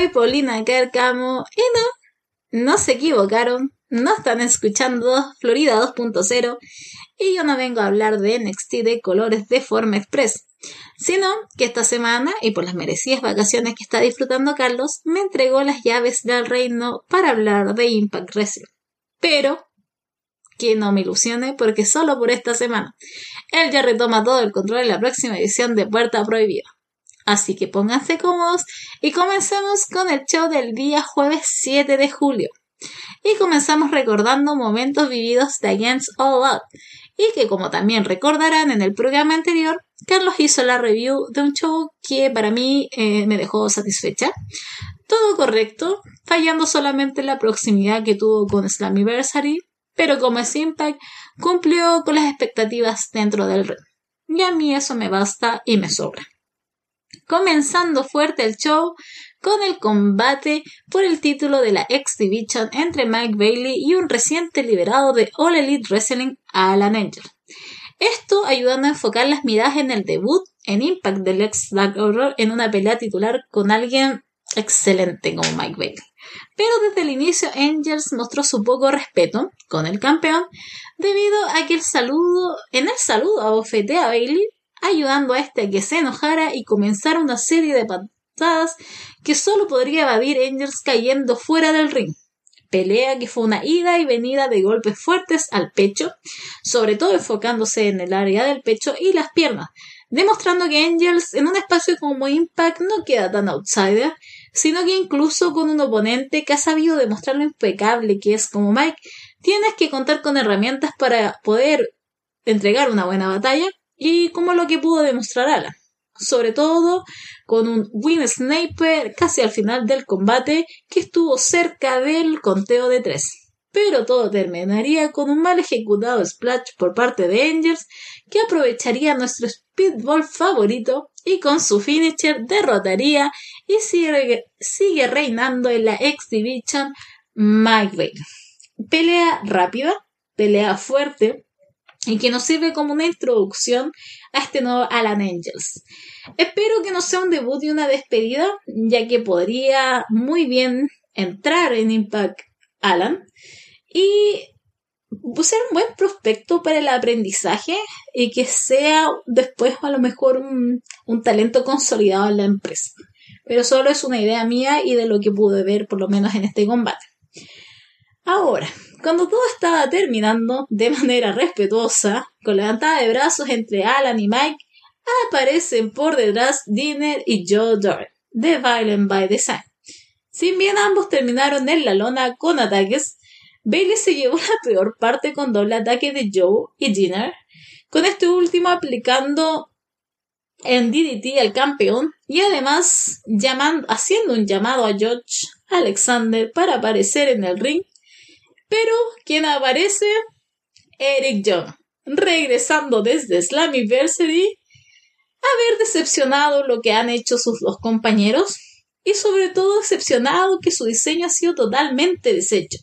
Soy Paulina Carcamo y no, no se equivocaron. No están escuchando Florida 2.0 y yo no vengo a hablar de NXT de colores de forma express, sino que esta semana y por las merecidas vacaciones que está disfrutando Carlos, me entregó las llaves del reino para hablar de Impact Wrestling. Pero que no me ilusione porque solo por esta semana él ya retoma todo el control en la próxima edición de Puerta Prohibida. Así que pónganse cómodos y comencemos con el show del día jueves 7 de julio. Y comenzamos recordando momentos vividos de Against All Out. Y que como también recordarán en el programa anterior, Carlos hizo la review de un show que para mí eh, me dejó satisfecha. Todo correcto, fallando solamente la proximidad que tuvo con Slammiversary, pero como es Impact, cumplió con las expectativas dentro del ring. Y a mí eso me basta y me sobra. Comenzando fuerte el show con el combate por el título de la X Division entre Mike Bailey y un reciente liberado de All Elite Wrestling, Alan Angel. Esto ayudando a enfocar las miradas en el debut en Impact del ex Dark Horror en una pelea titular con alguien excelente como Mike Bailey. Pero desde el inicio Angels mostró su poco respeto con el campeón debido a que el saludo, en el saludo abofeté a Bailey, ayudando a este a que se enojara y comenzara una serie de patadas que solo podría evadir Angels cayendo fuera del ring. Pelea que fue una ida y venida de golpes fuertes al pecho, sobre todo enfocándose en el área del pecho y las piernas, demostrando que Angels en un espacio como Impact no queda tan outsider sino que incluso con un oponente que ha sabido demostrar lo impecable que es como Mike, tienes que contar con herramientas para poder entregar una buena batalla y como lo que pudo demostrar Alan. Sobre todo con un Win Sniper casi al final del combate que estuvo cerca del conteo de tres pero todo terminaría con un mal ejecutado splash por parte de Angels que aprovecharía nuestro speedball favorito y con su finisher derrotaría y sigue, sigue reinando en la X Division Pelea rápida, pelea fuerte y que nos sirve como una introducción a este nuevo Alan Angels. Espero que no sea un debut y una despedida, ya que podría muy bien entrar en Impact Alan y ser un buen prospecto para el aprendizaje y que sea después a lo mejor un, un, talento consolidado en la empresa. Pero solo es una idea mía y de lo que pude ver por lo menos en este combate. Ahora, cuando todo estaba terminando de manera respetuosa, con levantada de brazos entre Alan y Mike, aparecen por detrás Dinner y Joe Doran, de Violent by Design. Si bien ambos terminaron en la lona con ataques, Bailey se llevó la peor parte con doble ataque de Joe y Dinner, con este último aplicando en DDT al campeón y además haciendo un llamado a George Alexander para aparecer en el ring. Pero quien aparece, Eric Young, regresando desde Slammiversary, haber decepcionado lo que han hecho sus dos compañeros y sobre todo decepcionado que su diseño ha sido totalmente deshecho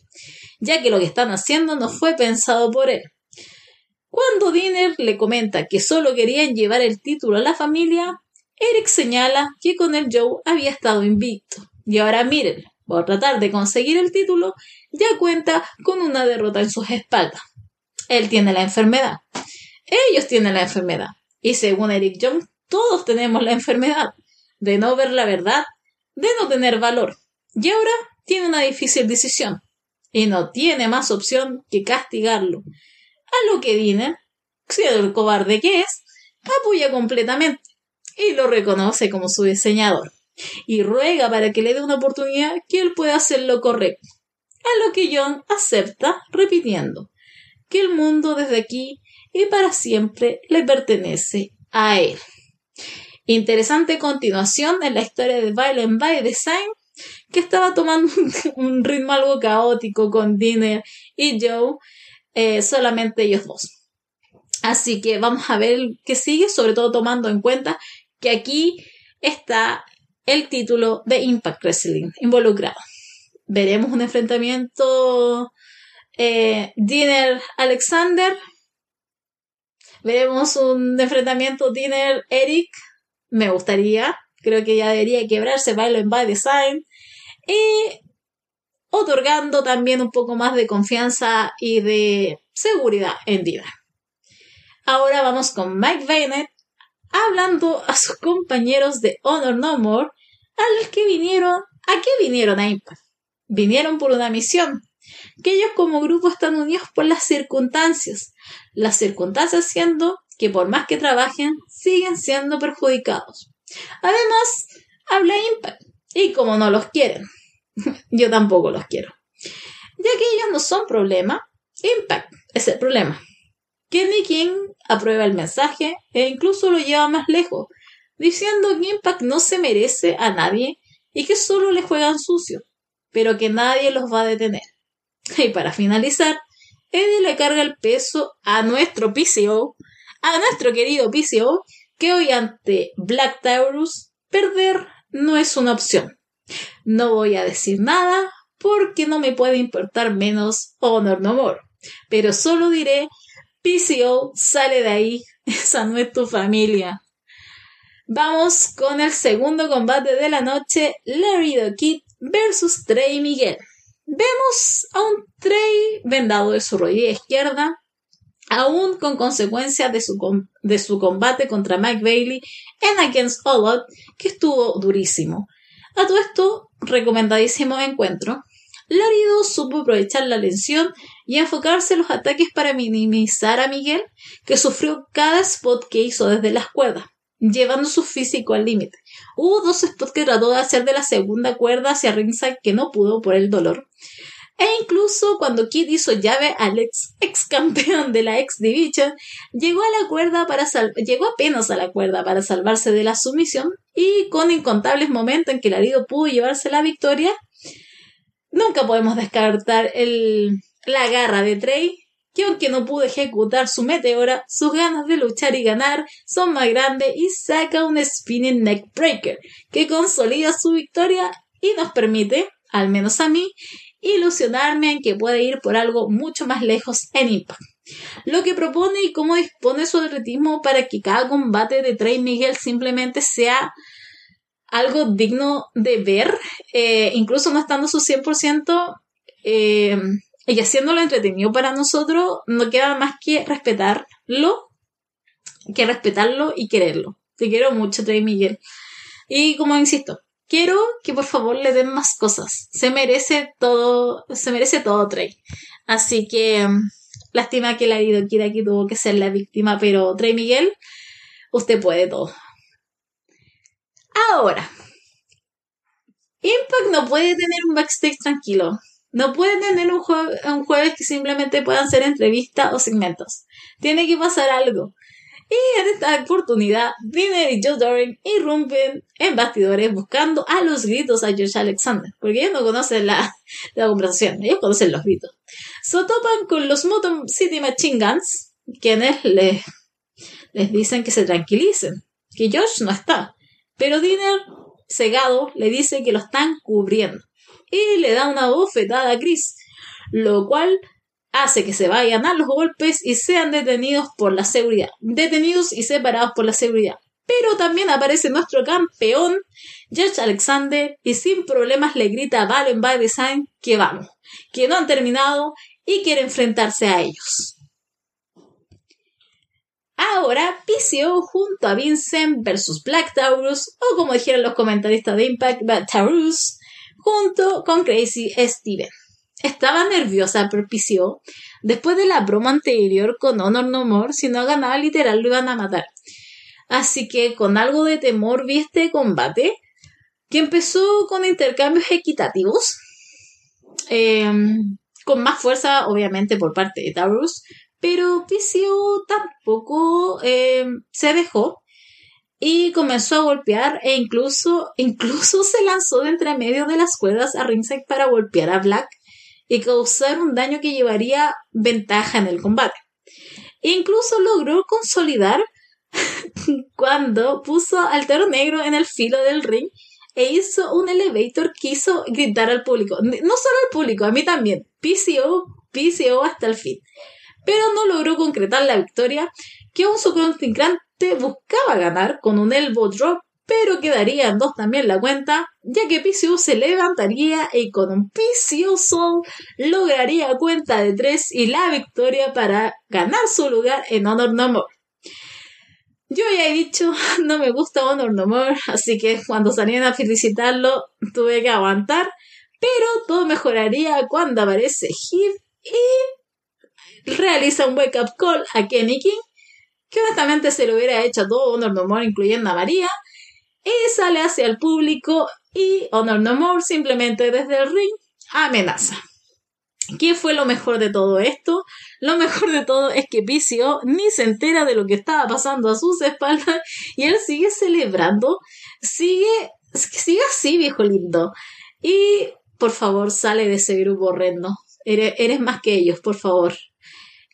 ya que lo que están haciendo no fue pensado por él. Cuando Dinner le comenta que solo querían llevar el título a la familia, Eric señala que con el Joe había estado invicto. Y ahora miren, por tratar de conseguir el título, ya cuenta con una derrota en sus espaldas. Él tiene la enfermedad. Ellos tienen la enfermedad. Y según Eric Young, todos tenemos la enfermedad de no ver la verdad, de no tener valor. Y ahora tiene una difícil decisión y no tiene más opción que castigarlo. A lo que Dinner, siendo el cobarde que es, apoya completamente y lo reconoce como su diseñador y ruega para que le dé una oportunidad que él pueda hacer lo correcto. A lo que John acepta repitiendo que el mundo desde aquí y para siempre le pertenece a él. Interesante continuación en la historia de Violent by Design que estaba tomando un ritmo algo caótico con Dinner y Joe, eh, solamente ellos dos. Así que vamos a ver qué sigue, sobre todo tomando en cuenta que aquí está el título de Impact Wrestling involucrado. Veremos un enfrentamiento eh, Dinner Alexander. Veremos un enfrentamiento Dinner Eric. Me gustaría creo que ya debería quebrarse Violent by Design, y otorgando también un poco más de confianza y de seguridad en Dina. Ahora vamos con Mike Bennett hablando a sus compañeros de Honor No More, a los que vinieron, ¿a qué vinieron a Impact? Vinieron por una misión, que ellos como grupo están unidos por las circunstancias, las circunstancias siendo que por más que trabajen, siguen siendo perjudicados. Además, habla Impact, y como no los quieren, yo tampoco los quiero. Ya que ellos no son problema, Impact es el problema. Kenny King aprueba el mensaje e incluso lo lleva más lejos, diciendo que Impact no se merece a nadie y que solo le juegan sucio, pero que nadie los va a detener. Y para finalizar, Eddie le carga el peso a nuestro PCO, a nuestro querido PCO, que hoy ante Black Taurus perder no es una opción. No voy a decir nada porque no me puede importar menos Honor No More, pero solo diré PCO sale de ahí, esa no es tu familia. Vamos con el segundo combate de la noche, Larry the versus Trey Miguel. Vemos a un Trey vendado de su rodilla izquierda, aún con consecuencias de su, de su combate contra Mike Bailey en Against All Out, que estuvo durísimo. A todo esto, recomendadísimo encuentro. Larido supo aprovechar la lesión y enfocarse en los ataques para minimizar a Miguel, que sufrió cada spot que hizo desde las cuerdas, llevando su físico al límite. Hubo dos spots que trató de hacer de la segunda cuerda hacia ringside que no pudo por el dolor. E incluso cuando Kid hizo llave al ex, ex campeón de la X Division, llegó a la cuerda para llegó apenas a la cuerda para salvarse de la sumisión y con incontables momentos en que Larido pudo llevarse la victoria, nunca podemos descartar el, la garra de Trey, que aunque no pudo ejecutar su meteora, sus ganas de luchar y ganar son más grandes y saca un spinning neck breaker que consolida su victoria y nos permite, al menos a mí, ilusionarme en que puede ir por algo mucho más lejos en Impact. Lo que propone y cómo dispone su atletismo para que cada combate de Trey Miguel simplemente sea algo digno de ver, eh, incluso no estando su 100%, eh, y haciéndolo entretenido para nosotros, no queda más que respetarlo, que respetarlo y quererlo. Te quiero mucho, Trey Miguel. Y como insisto, quiero que por favor le den más cosas. Se merece todo, se merece todo, Trey. Así que, lástima que la quiera que tuvo que ser la víctima, pero Trey Miguel, usted puede todo. Ahora, Impact no puede tener un backstage tranquilo. No puede tener un, jueves que simplemente puedan ser entrevistas o segmentos. Tiene que pasar algo. Y en esta oportunidad, Dinner y Joe Doran irrumpen en bastidores buscando a los gritos a George Alexander, porque ellos no conocen la, conversación, ellos conocen los gritos. Se topan con los Motor City Machine Guns, quienes les, les dicen que se tranquilicen, que George no está. Pero Dinner, cegado, le dice que lo están cubriendo y le da una bofetada a Chris, lo cual hace que se vayan a los golpes y sean detenidos por la seguridad, detenidos y separados por la seguridad. Pero también aparece nuestro campeón, George Alexander, y sin problemas le grita a Valen by Design que vamos, que no han terminado y quiere enfrentarse a ellos. Ahora, PCO junto a Vincent versus Black Taurus, o como dijeron los comentaristas de Impact, Black Taurus, junto con Crazy Steven. Estaba nerviosa PCO después de la broma anterior con Honor No More, si no ganaba literal lo iban a matar. Así que con algo de temor vi este combate, que empezó con intercambios equitativos, em, con más fuerza obviamente por parte de Taurus, pero PCO tampoco em, se dejó y comenzó a golpear e incluso, incluso se lanzó de entre medio de las cuerdas a ringside para golpear a Black y causar un daño que llevaría ventaja en el combate. Incluso logró consolidar cuando puso al toro negro en el filo del ring e hizo un elevator que hizo gritar al público. No solo al público, a mí también. PCO, PCO hasta el fin. Pero no logró concretar la victoria que aún su contrincante buscaba ganar con un elbow drop pero quedaría en dos también la cuenta, ya que PCO se levantaría y con un PCO Soul lograría cuenta de tres y la victoria para ganar su lugar en Honor No More. Yo ya he dicho, no me gusta Honor No More, así que cuando salían a felicitarlo tuve que aguantar, pero todo mejoraría cuando aparece Heath y realiza un wake up call a Kenny King, que honestamente se lo hubiera hecho a todo Honor No More, incluyendo a María, y sale hacia el público y Honor No More simplemente desde el ring amenaza. ¿Qué fue lo mejor de todo esto? Lo mejor de todo es que PCO ni se entera de lo que estaba pasando a sus espaldas y él sigue celebrando, sigue, sigue así, viejo lindo. Y por favor, sale de ese grupo horrendo. Eres, eres más que ellos, por favor.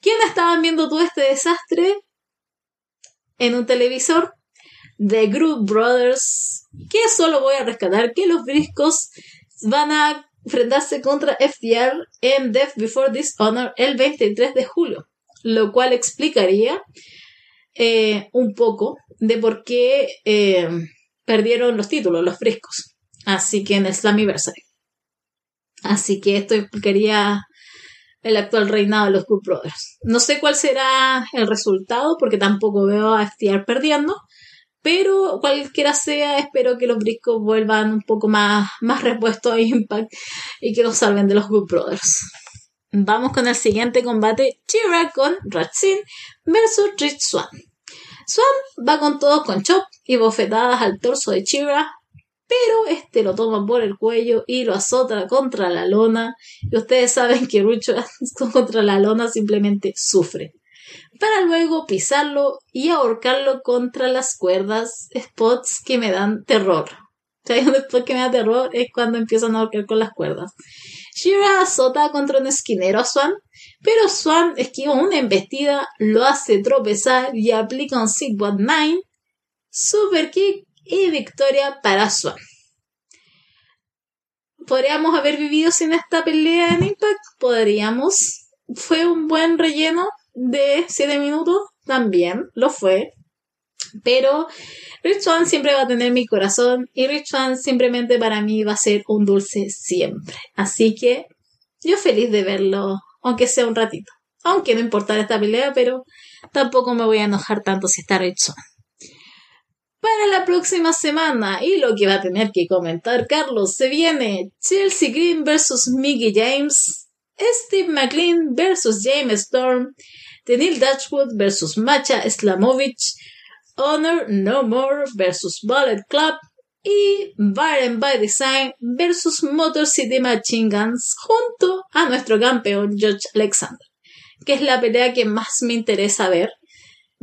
¿Quién estaban viendo todo este desastre? En un televisor The Group Brothers, que solo voy a rescatar que los briscos van a enfrentarse contra FDR en Death Before Dishonor el 23 de julio, lo cual explicaría eh, un poco de por qué eh, perdieron los títulos, los briscos. Así que en el Slammiversary. Así que esto explicaría el actual reinado de los Good Brothers. No sé cuál será el resultado, porque tampoco veo a FTR perdiendo, pero cualquiera sea, espero que los briscos vuelvan un poco más, más repuestos a Impact y que nos salven de los Good Brothers. Vamos con el siguiente combate, Chira con Ratsin versus Rich Swan. Swan va con todos con chop y bofetadas al torso de Chira, pero este lo toma por el cuello y lo azota contra la lona. Y ustedes saben que Rich contra la lona simplemente sufre para luego pisarlo y ahorcarlo contra las cuerdas, spots que me dan terror. O sea, un spot que me da terror es cuando empiezan a ahorcar con las cuerdas. Shira azota contra un esquinero a Swan, pero Swan esquiva una embestida, lo hace tropezar y aplica un Sigwad 9, super kick y victoria para Swan. ¿Podríamos haber vivido sin esta pelea en Impact? Podríamos. Fue un buen relleno, de 7 minutos también lo fue. Pero Rich Swan siempre va a tener mi corazón y Rich Swan simplemente para mí va a ser un dulce siempre. Así que yo feliz de verlo, aunque sea un ratito. Aunque no importa esta pelea, pero tampoco me voy a enojar tanto si está Rich Swan. Para la próxima semana, y lo que va a tener que comentar Carlos, se viene Chelsea Green versus Mickey James, Steve McLean versus James Storm, Tenil Dashwood versus Macha Slamovich, Honor No More versus Bullet Club y Byron by Design versus Motor City Machine Guns junto a nuestro campeón George Alexander, que es la pelea que más me interesa ver,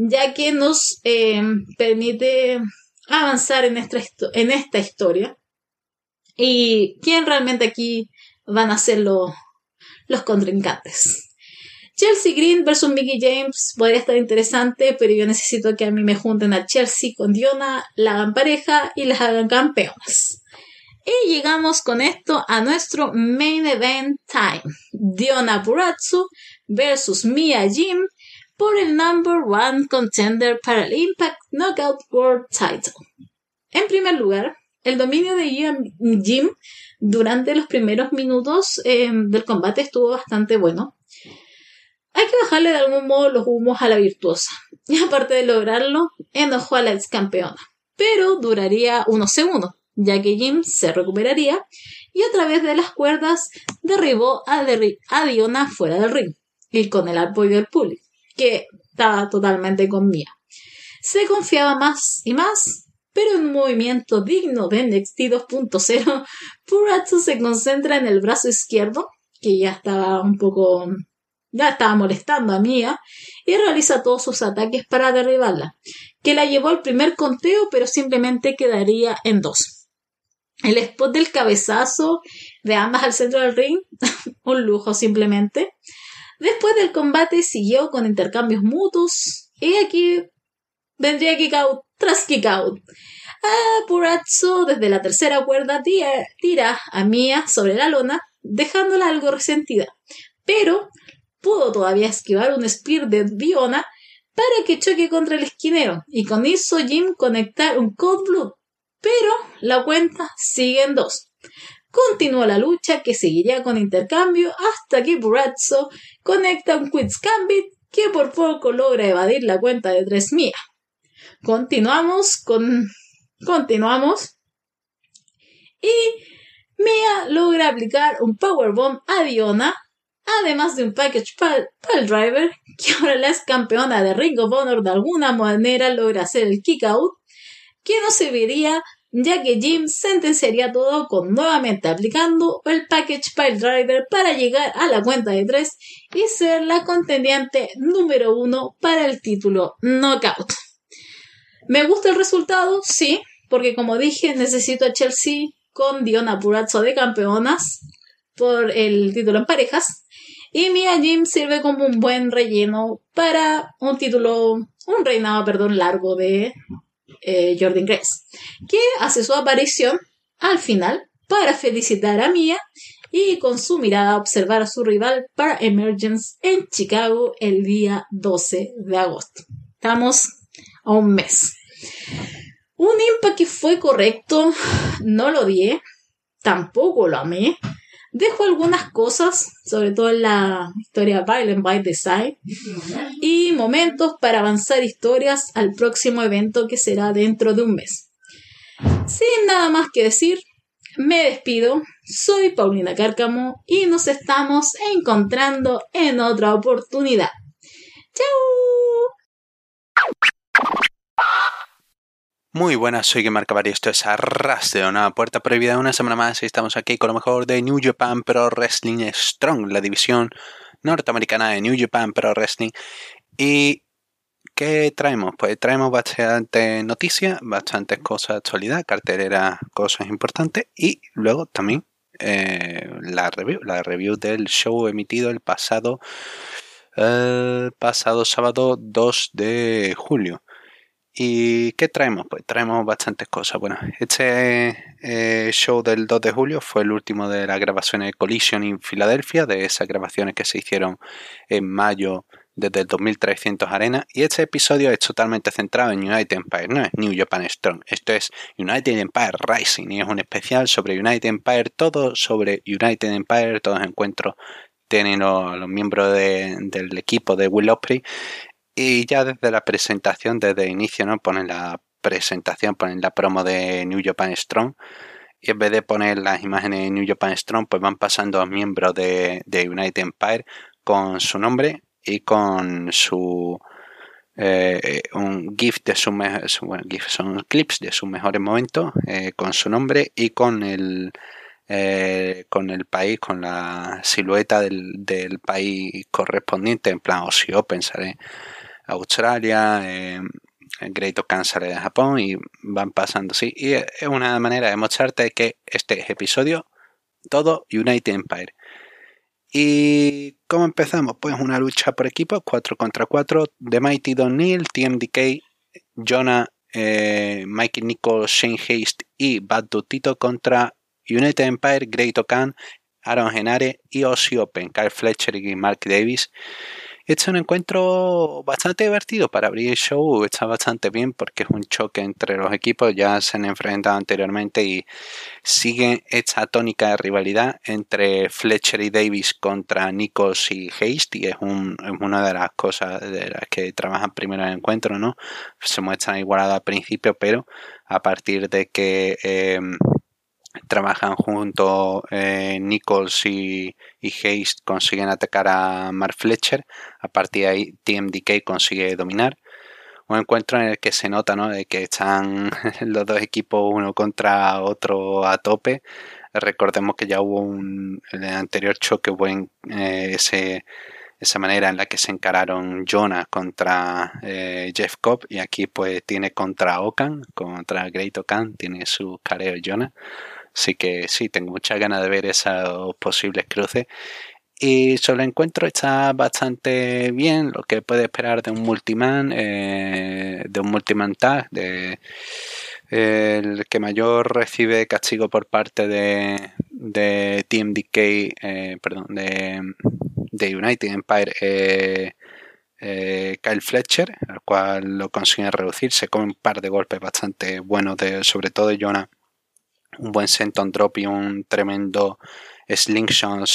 ya que nos eh, permite avanzar en esta, historia y quién realmente aquí van a ser los contrincantes. Chelsea Green versus Mickey James podría estar interesante, pero yo necesito que a mí me junten a Chelsea con Diona, la hagan pareja y las hagan campeonas. Y llegamos con esto a nuestro main event time. Diona Purazzo versus Mia Jim por el number one contender para el Impact Knockout World Title. En primer lugar, el dominio de Jim durante los primeros minutos eh, del combate estuvo bastante bueno. Hay que bajarle de algún modo los humos a la virtuosa. Y aparte de lograrlo, enojó a la ex campeona. Pero duraría unos segundos, ya que Jim se recuperaría y a través de las cuerdas derribó a, Diona fuera del ring y con el apoyo del público, que estaba totalmente con Mia. Se confiaba más y más, pero en un movimiento digno de NXT 2.0, Purazzo se concentra en el brazo izquierdo, que ya estaba un poco ya estaba molestando a Mia y realiza todos sus ataques para derribarla, que la llevó al primer conteo pero simplemente quedaría en dos. El spot del cabezazo de ambas al centro del ring, un lujo simplemente. Después del combate siguió con intercambios mutuos y aquí vendría kick tras kick out. A Purazzo desde la tercera cuerda tira, a Mia sobre la lona, dejándola algo resentida. Pero pudo todavía esquivar un spear de Diona para que choque contra el esquinero y con eso Jim conectar un Cold Blood pero la cuenta sigue en dos. Continúa la lucha que seguiría con intercambio hasta que Burazzo conecta un Quits Gambit que por poco logra evadir la cuenta de tres mía. Continuamos con. Continuamos. Y Mia logra aplicar un Powerbomb a Diona, además de un Package Pal, Driver, que ahora la es campeona de Ring of Honor de alguna manera logra hacer el kick out, que no serviría ya que Jim sentenciaría todo con nuevamente aplicando el Package Pile Driver para llegar a la cuenta de 3 y ser la contendiente número uno para el título Knockout. ¿Me gusta el resultado? Sí, porque como dije, necesito a Chelsea con Diona Purazzo de campeonas por el título en parejas. Y Mia Jim sirve como un buen relleno para un título, un reinado, perdón, largo de eh, Jordan Grace, que hace su aparición al final para felicitar a Mia y con su mirada observar a su rival para Emergence en Chicago el día 12 de agosto. Estamos a un mes. Un impact que fue correcto, no lo di, tampoco lo amé. Dejo algunas cosas, sobre todo en la historia Violent by Design, y momentos para avanzar historias al próximo evento que será dentro de un mes. Sin nada más que decir, me despido. Soy Paulina Cárcamo y nos estamos encontrando en otra oportunidad. ¡Chao! Muy buenas, soy Gemar y esto es Arras de una puerta prohibida una semana más y estamos aquí con lo mejor de New Japan Pro Wrestling Strong, la división norteamericana de New Japan Pro Wrestling. ¿Y qué traemos? Pues traemos bastante noticias, bastantes cosas de actualidad, cartelera, cosas importantes y luego también eh, la review, la review del show emitido el pasado, el pasado sábado 2 de julio. ¿Y qué traemos? Pues traemos bastantes cosas. Bueno, este eh, show del 2 de julio fue el último de las grabaciones de Collision en Filadelfia, de esas grabaciones que se hicieron en mayo desde el 2300 Arena. Y este episodio es totalmente centrado en United Empire, no es New Japan Strong. Esto es United Empire Rising y es un especial sobre United Empire, todo sobre United Empire, todos los encuentros tienen los, miembros del equipo de Will Ospreay y ya desde la presentación, desde inicio, ¿no? Ponen la presentación, ponen la promo de New Japan Strong. Y en vez de poner las imágenes de New Japan Strong, pues van pasando miembros de, United Empire con su nombre y con su eh, un GIF de su, bueno, GIF son clips de sus mejores momentos eh, con su nombre y con el eh, con el país, con la silueta del, del país correspondiente, en plan si Open sale Australia, eh, Great Okan de Japón y van pasando así. Y es una manera de mostrarte que este episodio, todo United Empire. ¿Y cómo empezamos? Pues una lucha por equipo, 4 contra 4, de Mighty Don Neil, TMDK, Jonah, eh, Mikey Nichols, Shane Haste y Bad Tito contra United Empire, Great Okan, Aaron Genare y Ozzy Open, Kyle Fletcher y Mark Davis. Es un encuentro bastante divertido para abrir el show, está bastante bien porque es un choque entre los equipos, ya se han enfrentado anteriormente y sigue esta tónica de rivalidad entre Fletcher y Davis contra Nichols y Haste y es, una de las cosas de las que trabajan primero en el encuentro, ¿no? Se muestran igualados al principio, pero a partir de que... Em, trabajan junto eh, Nichols y, y Hayes consiguen atacar a Mark Fletcher a partir de ahí TMDK consigue dominar un encuentro en el que se nota ¿no? de que están los dos equipos uno contra otro a tope recordemos que ya hubo un anterior choque eh, ese esa manera en la que se encararon Jonah contra eh, Jeff Cobb y aquí pues tiene contra Okan, contra Great Okan, tiene su careo Jonah. Así que sí, tengo muchas ganas de ver esos posibles cruces. Y solo encuentro está bastante bien lo que puede esperar de un multiman, eh, de un multiman tag, de el que mayor recibe castigo por parte de, de Team DK, eh, perdón, de, de, United Empire, eh, eh, Kyle Fletcher, al cual lo consigue reducirse con un par de golpes bastante buenos, de, sobre todo de Jonah. Un buen senton drop y un tremendo slingshot,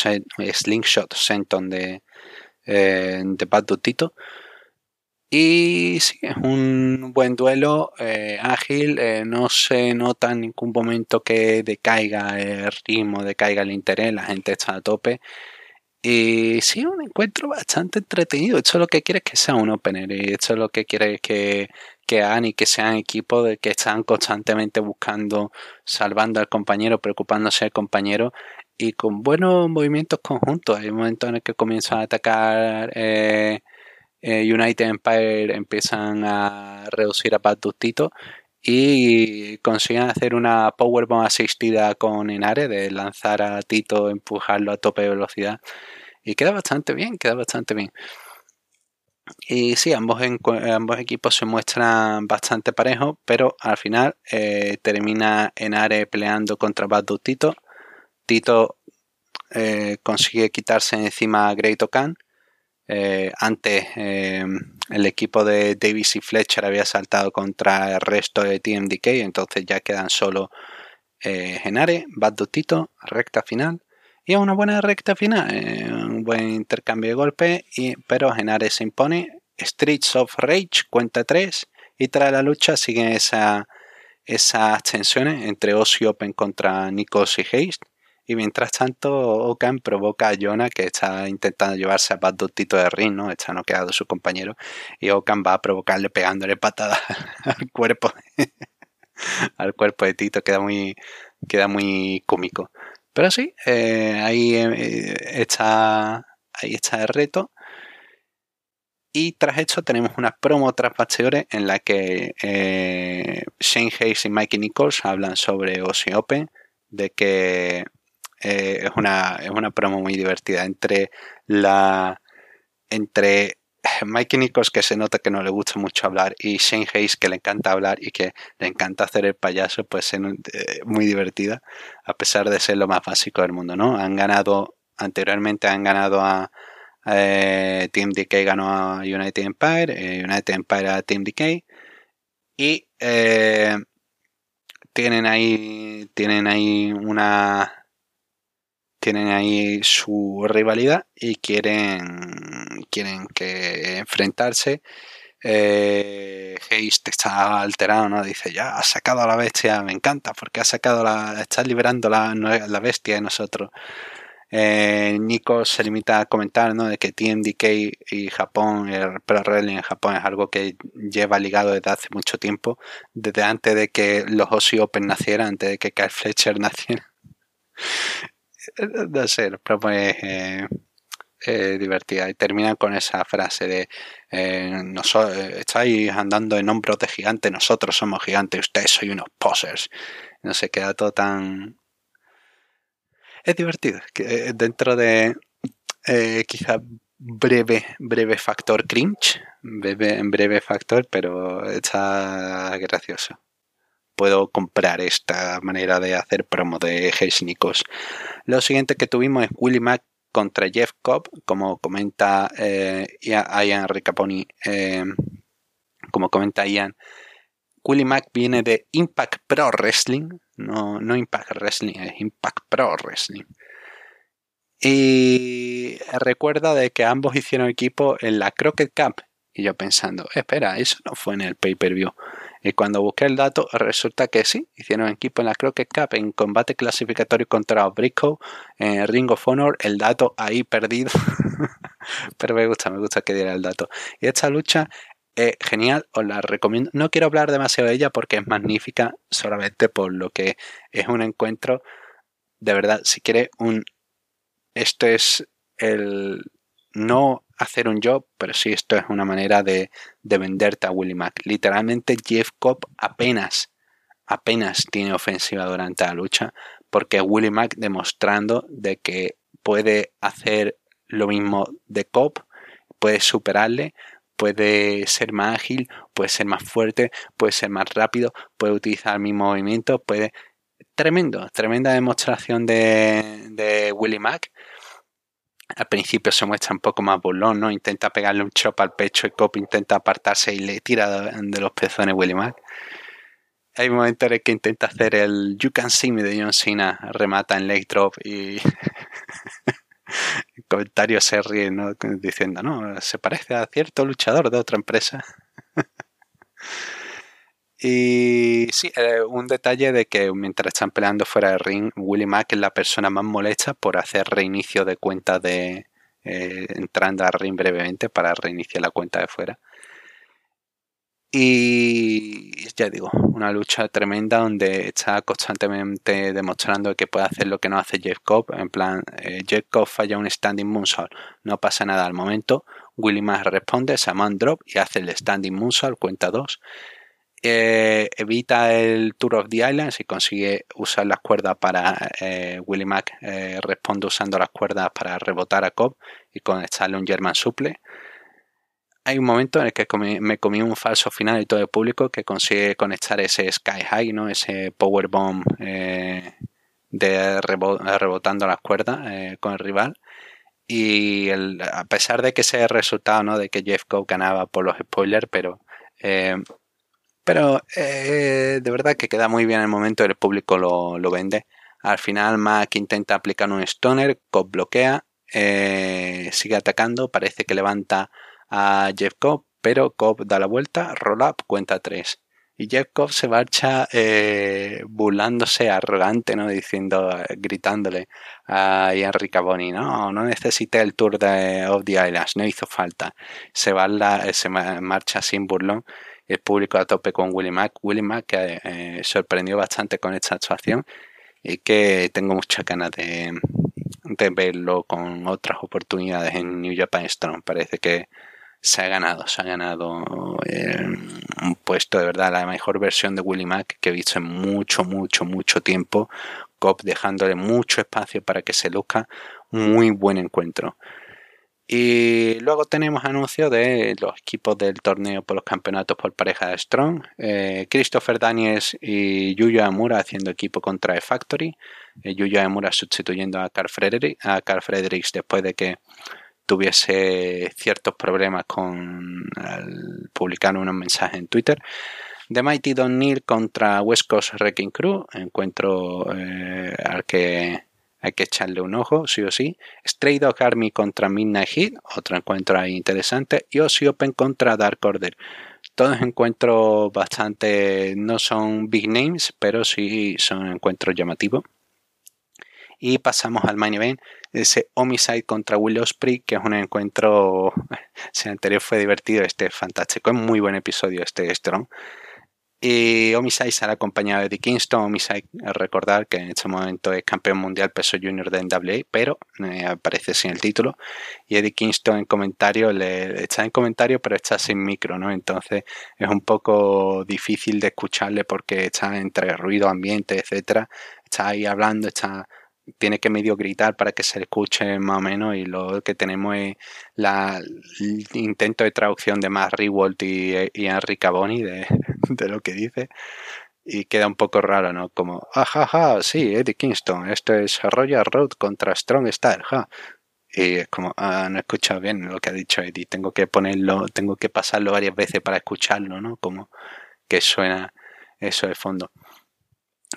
senton de, eh, de Dutito. Y sí, es un buen duelo, eh, ágil, eh, no se nota en ningún momento que decaiga el ritmo, decaiga el interés, la gente está a tope. Y sí, un encuentro bastante entretenido. Esto lo que quiere es que sea un opener. Y esto es lo que quiere que, que hagan y que sean equipos de que están constantemente buscando, salvando al compañero, preocupándose del compañero y con buenos movimientos conjuntos. Hay momentos en el que comienzan a atacar eh, eh, United Empire, empiezan a reducir a Pat y consiguen hacer una powerbomb asistida con Enare de lanzar a Tito, empujarlo a tope de velocidad y queda bastante bien, queda bastante bien. Y sí, ambos, ambos equipos se muestran bastante parejos, pero al final eh, termina Enare peleando contra Bad Tito. Tito eh, consigue quitarse encima a Great Okan. Eh, antes el equipo de Davis y Fletcher había saltado contra el resto de TMDK, entonces ya quedan solo Genare, Bad Tito, recta final. Y es una buena recta final, buen intercambio de golpes, pero Genare se impone. Streets of Rage cuenta 3 y tras la lucha siguen esa, esas tensiones entre Ozzy Open contra Nikos y Haste. Y mientras tanto, Okan provoca a Jonah que está intentando llevarse a Bad Tito de ring, ¿no? Está noqueado su compañero. Y Okan va a provocarle pegándole patadas al cuerpo. al cuerpo de Tito. Queda muy, queda muy cómico. Pero sí, eh, ahí, eh, está, ahí está el reto. Y tras esto tenemos una promo tras bastidores en la que eh, Shane Hayes y Mikey Nichols hablan sobre Aussie Open, de que es, una, es una promo muy divertida entre la entre Mike Nichols que se nota que no le gusta mucho hablar y Shane Hayes que le encanta hablar y que le encanta hacer el payaso, pues es eh, muy divertida a pesar de ser lo más básico del mundo, ¿no? Han ganado, anteriormente han ganado a eh, Team DK ganó a United Empire, eh, United Empire a Team DK y tienen ahí tienen ahí una tienen ahí su rivalidad y quieren, quieren que enfrentarse. Eh, está alterado, ¿no? Dice, ya, ha sacado a la bestia, me encanta, porque ha sacado la, está liberando la, la bestia de nosotros. Eh, Nico se limita a comentar ¿no? de que TMDK y Japón, el Pro Wrestling en Japón es algo que lleva ligado desde hace mucho tiempo, desde antes de que los Aussie Open nacieran, antes de que Kyle Fletcher naciera no sé, promo es eh, eh, divertida y termina con esa frase de eh, estáis andando en hombros de gigante, nosotros somos gigantes, ustedes soy unos posers. No se queda todo tan... Es divertido, que dentro de quizá breve, breve factor cringe, breve, breve factor, pero está gracioso puedo comprar esta manera de hacer promo de Nikos. Lo siguiente que tuvimos es Willie Mac contra Jeff Cobb, como comenta eh, Ian Ricaponi, eh, como comenta Ian. Willie Mac viene de Impact Pro Wrestling, no, no Impact Wrestling, es Impact Pro Wrestling. Y recuerda de que ambos hicieron equipo en la Crockett Cup. Y yo pensando, espera, eso no fue en el pay-per-view. Y cuando busqué el dato, resulta que sí, hicieron equipo en la Crockett Cup en combate clasificatorio contra Brico en Ring of Honor, el dato ahí perdido. Pero me gusta, me gusta que diera el dato. Y esta lucha es genial, os la recomiendo. No quiero hablar demasiado de ella porque es magnífica, solamente por lo que es un encuentro. De verdad, si quiere un. Esto es el. No hacer un job, pero sí esto es una manera de, venderte a Willy Mac. Literalmente Jeff Cobb apenas, apenas tiene ofensiva durante la lucha, porque Willy Mac demostrando de que puede hacer lo mismo de Cobb, puede superarle, puede ser más ágil, puede ser más fuerte, puede ser más rápido, puede utilizar el mismo movimiento, puede... Tremendo, tremenda demostración de, de Willy Mac al principio se muestra un poco más burlón, ¿no? Intenta pegarle un chop al pecho y Cop intenta apartarse y le tira de los pezones Willy Mac. Hay un momento en el que intenta hacer el You Can See Me de John Cena, remata en leg drop y el comentario se ríe, ¿no? Diciendo, no, se parece a cierto luchador de otra empresa. Y sí, eh, un detalle de que mientras están peleando fuera del ring, Willie Mack es la persona más molesta por hacer reinicio de cuenta de eh, entrando al ring brevemente para reiniciar la cuenta de fuera. Y ya digo, una lucha tremenda donde está constantemente demostrando que puede hacer lo que no hace Jeff Cobb. En plan, eh, Jeff Cobb falla un standing moonsault, no pasa nada al momento. Willie Mack responde, se man drop y hace el standing moonsault, cuenta 2 eh, evita el Tour of the Islands y consigue usar las cuerdas para eh, Willie Mack eh, responde usando las cuerdas para rebotar a Cobb y conectarle un German suple. Hay un momento en el que me comí un falso final y todo el público que consigue conectar ese Sky High, ¿no? ese Power Bomb de rebotando las cuerdas con el rival. Y a pesar de que ese resultado ¿no? de que Jeff Cobb ganaba por los spoilers, pero pero eh, de verdad que queda muy bien el momento el público lo, vende. Al final Mac intenta aplicar un stoner, Cobb bloquea, eh, sigue atacando, parece que levanta a Jeff Cobb, pero Cobb da la vuelta, roll up, cuenta 3. Y Jeff Cobb se marcha eh, burlándose, arrogante, ¿no? Diciendo, gritándole a Henry Caboni, no, no necesité el tour de Of the Islands, no hizo falta. Se va la, se marcha sin burlón el público a tope con Willie Mack. Willie Mack que eh, sorprendió bastante con esta actuación y que tengo muchas ganas de, verlo con otras oportunidades en New Japan Strong. Parece que se ha ganado, se ha ganado eh, un puesto de verdad, la mejor versión de Willie Mack que he visto en mucho, mucho, mucho tiempo. Cop dejándole mucho espacio para que se luzca. Muy buen encuentro. Y luego tenemos anuncios de los equipos del torneo por los campeonatos por pareja de Strong. Eh, Christopher Daniels y Yuya Amura haciendo equipo contra The Factory. Eh, Amura sustituyendo a Carl, a Carl Fredericks después de que tuviese ciertos problemas con publicar unos mensajes en Twitter. The Mighty Don Neil contra West Coast Wrecking Crew. Encuentro eh, al que hay que echarle un ojo, sí o sí. Stray Dog Army contra Midnight Heat, otro encuentro ahí interesante. Y Aussie Open contra Dark Order. Todos encuentros bastante, no son big names, pero sí son encuentros llamativos. Y pasamos al main event, ese Homicide contra Will Ospreay, que es un encuentro, si el anterior fue divertido, este es fantástico, es muy buen episodio este Strong. Y Homicide será acompañado de Kingston. Homicide, recordar que en este momento es campeón mundial peso junior de NWA, pero eh, aparece sin el título. Y Eddie Kingston en comentario, le, está en comentario, pero está sin micro, ¿no? Entonces es un poco difícil de escucharle porque está entre ruido ambiente, etcétera. Está ahí hablando, está tiene que medio gritar para que se escuche más o menos y lo que tenemos es la, el intento de traducción de Matt Rewalt y, y Henry Caboni de, lo que dice y queda un poco raro, ¿no? Como, ajaja, sí, Eddie Kingston, esto es Royal Road contra Strong Style, ja. Y es como, ah, no he escuchado bien lo que ha dicho Eddie, tengo que ponerlo, tengo que pasarlo varias veces para escucharlo, ¿no? Como que suena eso de fondo.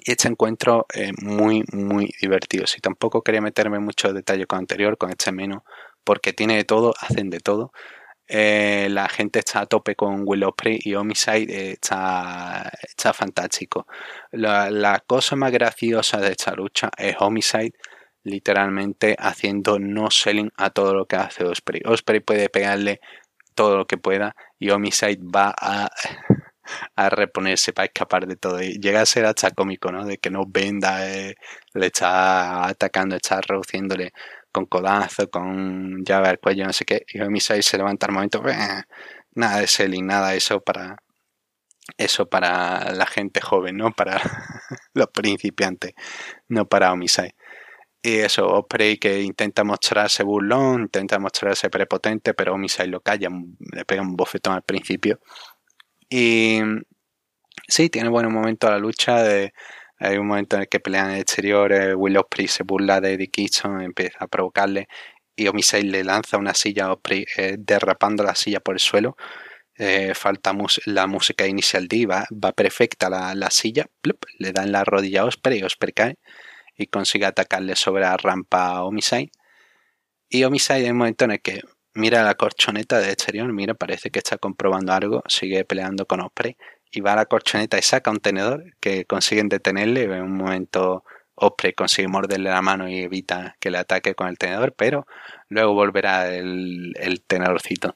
Y este encuentro es muy, muy divertido. Si tampoco quería meterme mucho detalle con anterior, con este menos, porque tiene de todo, hacen de todo. Eh, la gente está a tope con Will Ospreay y Homicide está, está fantástico. La, la, cosa más graciosa de esta lucha es Homicide literalmente haciendo no selling a todo lo que hace Osprey. Osprey puede pegarle todo lo que pueda y Homicide va a a reponerse para escapar de todo. Y llega a ser hasta cómico, ¿no? De que no venda, eh, le está atacando, está reduciéndole con codazo, con llave al cuello, no sé qué. Y mi 6 se levanta al momento, nada de selling, nada eso para eso para la gente joven, ¿no? Para los principiantes, no para Omisai. Y eso, Osprey que intenta mostrarse burlón, intenta mostrarse prepotente, pero Omisai lo calla, le pega un bofetón al principio y sí, tiene buenos momentos a la lucha. De, hay un momento en el que pelean en el exterior, eh, Will Ospreay se burla de Eddie Kingston, empieza a provocarle y Omisai le lanza una silla a Osprey eh, derrapando la silla por el suelo. Eh, falta la música inicial D, va, va perfecta la, la silla, le dan la rodilla a Osprey y Osprey cae y consigue atacarle sobre la rampa a Omisai. Y Omisai en un momento en el que mira la corchoneta de exterior, mira, parece que está comprobando algo, sigue peleando con Osprey y va a la corchoneta y saca un tenedor que consiguen detenerle. En un momento Osprey consigue morderle la mano y evita que le ataque con el tenedor, pero luego volverá el, tenedorcito.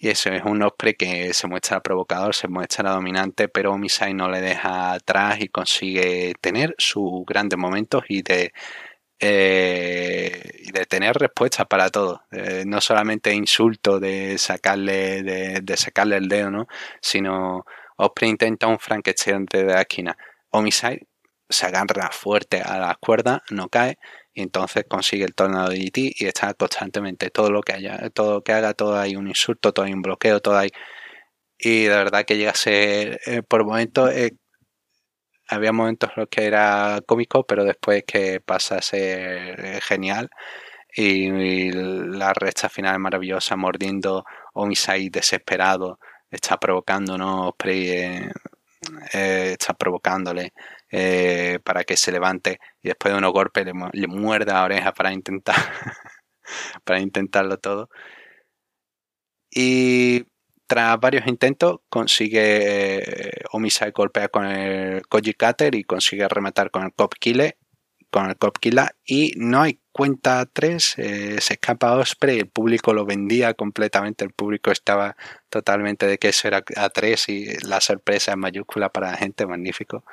Y eso es un Osprey que se muestra provocador, se muestra dominante, pero Misai no le deja atrás y consigue tener sus grandes momentos y de, eh, de tener respuestas para todo. Eh, no solamente insulto de sacarle, de, sacarle el dedo, ¿no? sino Osprey intenta un Frankenstein de la esquina. Homicide se agarra fuerte a la cuerda, no cae, y entonces consigue el tornado de GT y está constantemente todo lo que haya, todo lo que haga, todo hay un insulto, todo hay un bloqueo, todo hay. Y de verdad que llega a ser, eh, por momentos, eh, había momentos en los que era cómico, pero después que pasa a ser eh, genial. Y, la recta final maravillosa, mordiendo Omisai desesperado, está provocando, ¿no? está provocándole eh, para que se levante y después de unos golpes le, le muerda la oreja para intentar para intentarlo todo. Y tras varios intentos consigue eh, Omisai golpear con el Koji Cutter y consigue rematar con el Cop Killer con el Cop Killer y no hay cuenta 3, eh, se escapa Osprey, el público lo vendía completamente, el público estaba totalmente de que eso era a 3 y la sorpresa en mayúscula para la gente, magnífico.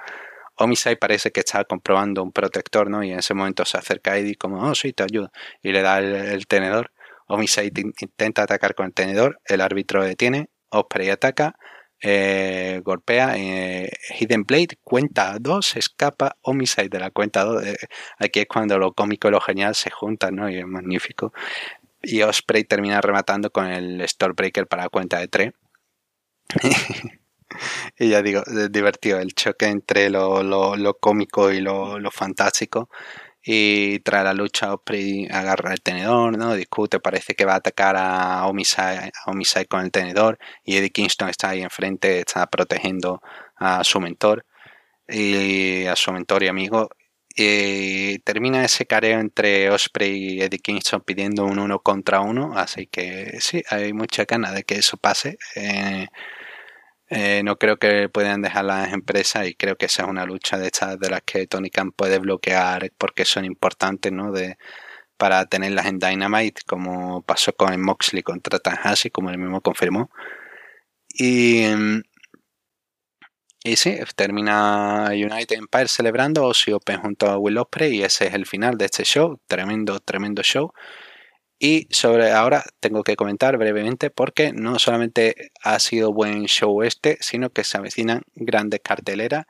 Omisai parece que está comprobando un protector, ¿no? Y en ese momento se acerca a Eddie como, oh, sí, te ayudo. Y le da el, tenedor. Omisai intenta atacar con el tenedor, el árbitro detiene, Osprey ataca, eh, golpea, eh, Hidden Blade, cuenta 2, escapa, Homicide de la cuenta 2. Eh, aquí es cuando lo cómico y lo genial se juntan, ¿no? Y es magnífico. Y Osprey termina rematando con el Stormbreaker para la cuenta de 3. y ya digo, es divertido el choque entre lo, cómico y lo, fantástico. Y tras la lucha, Osprey agarra el tenedor, ¿no? Discute, parece que va a atacar a Homicide, a con el tenedor. Y Eddie Kingston está ahí enfrente, está protegiendo a su mentor y a su mentor y amigo. Y termina ese careo entre Osprey y Eddie Kingston pidiendo un uno contra uno. Así que sí, hay mucha ganas de que eso pase. Eh, eh, no creo que puedan dejar las empresas y creo que esa es una lucha de estas de las que Tony Khan puede bloquear porque son importantes, ¿no? De, para tenerlas en Dynamite, como pasó con Moxley contra Tanahashi, como él mismo confirmó. Y, y sí, termina United Empire celebrando Ozzy Open junto a Will Ospreay y ese es el final de este show. Tremendo, tremendo show. Y sobre ahora tengo que comentar brevemente porque no solamente ha sido buen show este, sino que se avecinan grandes carteleras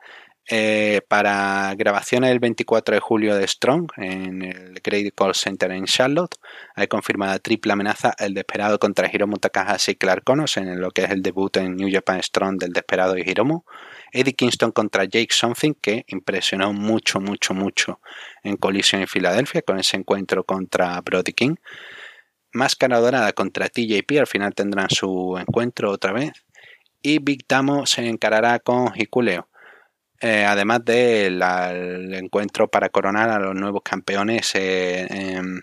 eh, para grabaciones el 24 de julio de Strong en el Great Call Center en Charlotte. Hay confirmada triple amenaza el desesperado contra Hiromu Takahashi y Clark Connors en lo que es el debut en New Japan Strong del desesperado y Hiromu. Eddie Kingston contra Jake Something que impresionó mucho, mucho, mucho en colisión en Filadelfia con ese encuentro contra Brody King. Máscara Dorada contra TJP, al final tendrán su encuentro otra vez. Y Big Damo se encarará con Hikuleo. Eh, además del encuentro para coronar a los nuevos campeones eh, em,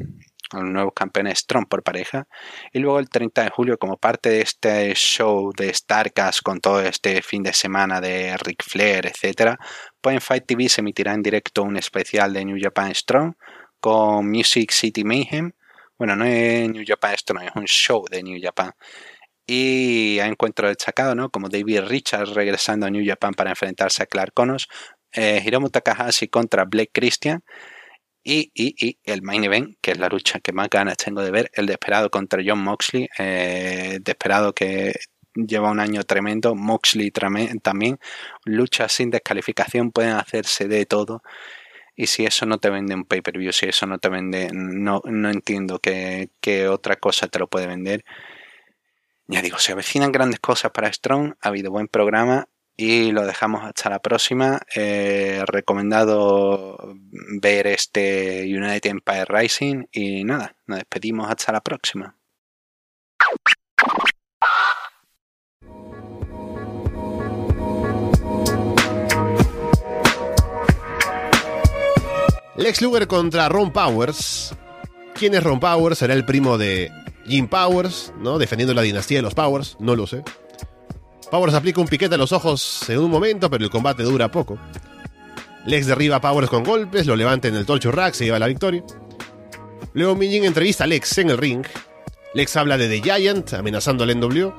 a los nuevos campeones Strong por pareja y luego el 30 de julio como parte de este show de Starcast con todo este fin de semana de Ric Flair etcétera pues Fight TV se emitirá en directo un especial de New Japan Strong con Music City Mayhem bueno, no es New Japan esto, no es un show de New Japan. Y hay encuentros destacados, ¿no? Como David Richards regresando a New Japan para enfrentarse a Clark Connors. Eh, Hiromu Takahashi contra Blake Christian. Y, y, el main event, que es la lucha que más ganas tengo de ver, el desesperado contra John Moxley. Eh, desesperado que lleva un año tremendo. Moxley también. Luchas sin descalificación pueden hacerse de todo. Y si eso no te vende un pay-per-view, si eso no te vende, no, no entiendo qué, otra cosa te lo puede vender. Ya digo, se avecinan grandes cosas para Strong, ha habido buen programa y lo dejamos hasta la próxima. Eh, recomendado ver este United Empire Rising y nada, nos despedimos hasta la próxima. Lex Luger contra Ron Powers. ¿Quién es Ron Powers? Será el primo de Jim Powers, ¿no? Defendiendo la dinastía de los Powers, no lo sé. Powers aplica un piquete a los ojos en un momento, pero el combate dura poco. Lex derriba a Powers con golpes, lo levanta en el Torture Rack, se lleva la victoria. Luego Minjin entrevista a Lex en el ring. Lex habla de The Giant, amenazando al NWO.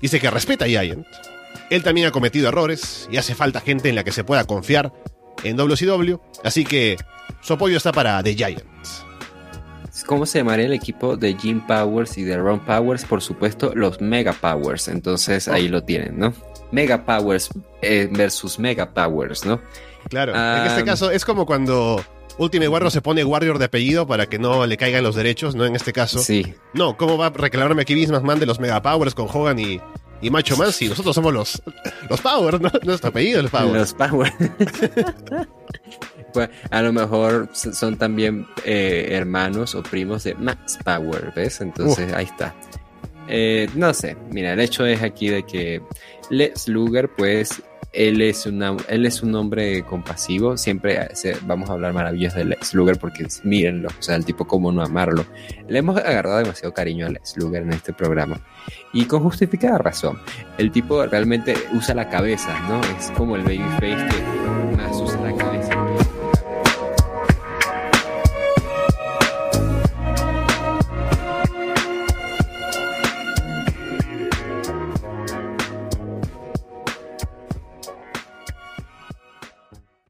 Dice que respeta a Giant. Él también ha cometido errores y hace falta gente en la que se pueda confiar en WCW, así que su apoyo está para The Giant. ¿Cómo se llamaría el equipo de Jim Powers y de Ron Powers? Por supuesto, los Mega Powers. Entonces ahí lo tienen, ¿no? Mega Powers eh, versus Mega Powers, ¿no? Claro, en este caso es como cuando Ultimate Warrior se pone Warrior de apellido para que no le caigan los derechos, ¿no? En este caso. Sí. No, ¿cómo va a reclamarme aquí Vince McMahon de los Mega Powers con Hogan y, y Macho Man si nosotros somos los, los Powers, ¿no? Nuestro apellido es Powers. Los Powers. pues, a lo mejor son también eh, hermanos o primos de Max Power, ¿ves? Entonces ahí está. Eh, no sé, mira, el hecho es aquí de que Les Luger, pues, él es, una, él es un hombre compasivo. Siempre vamos a hablar maravillas de Lex porque mírenlo, o sea, el tipo cómo no amarlo. Le hemos agarrado demasiado cariño a Lex en este programa y con justificada razón. El tipo realmente usa la cabeza, ¿no? Es como el babyface que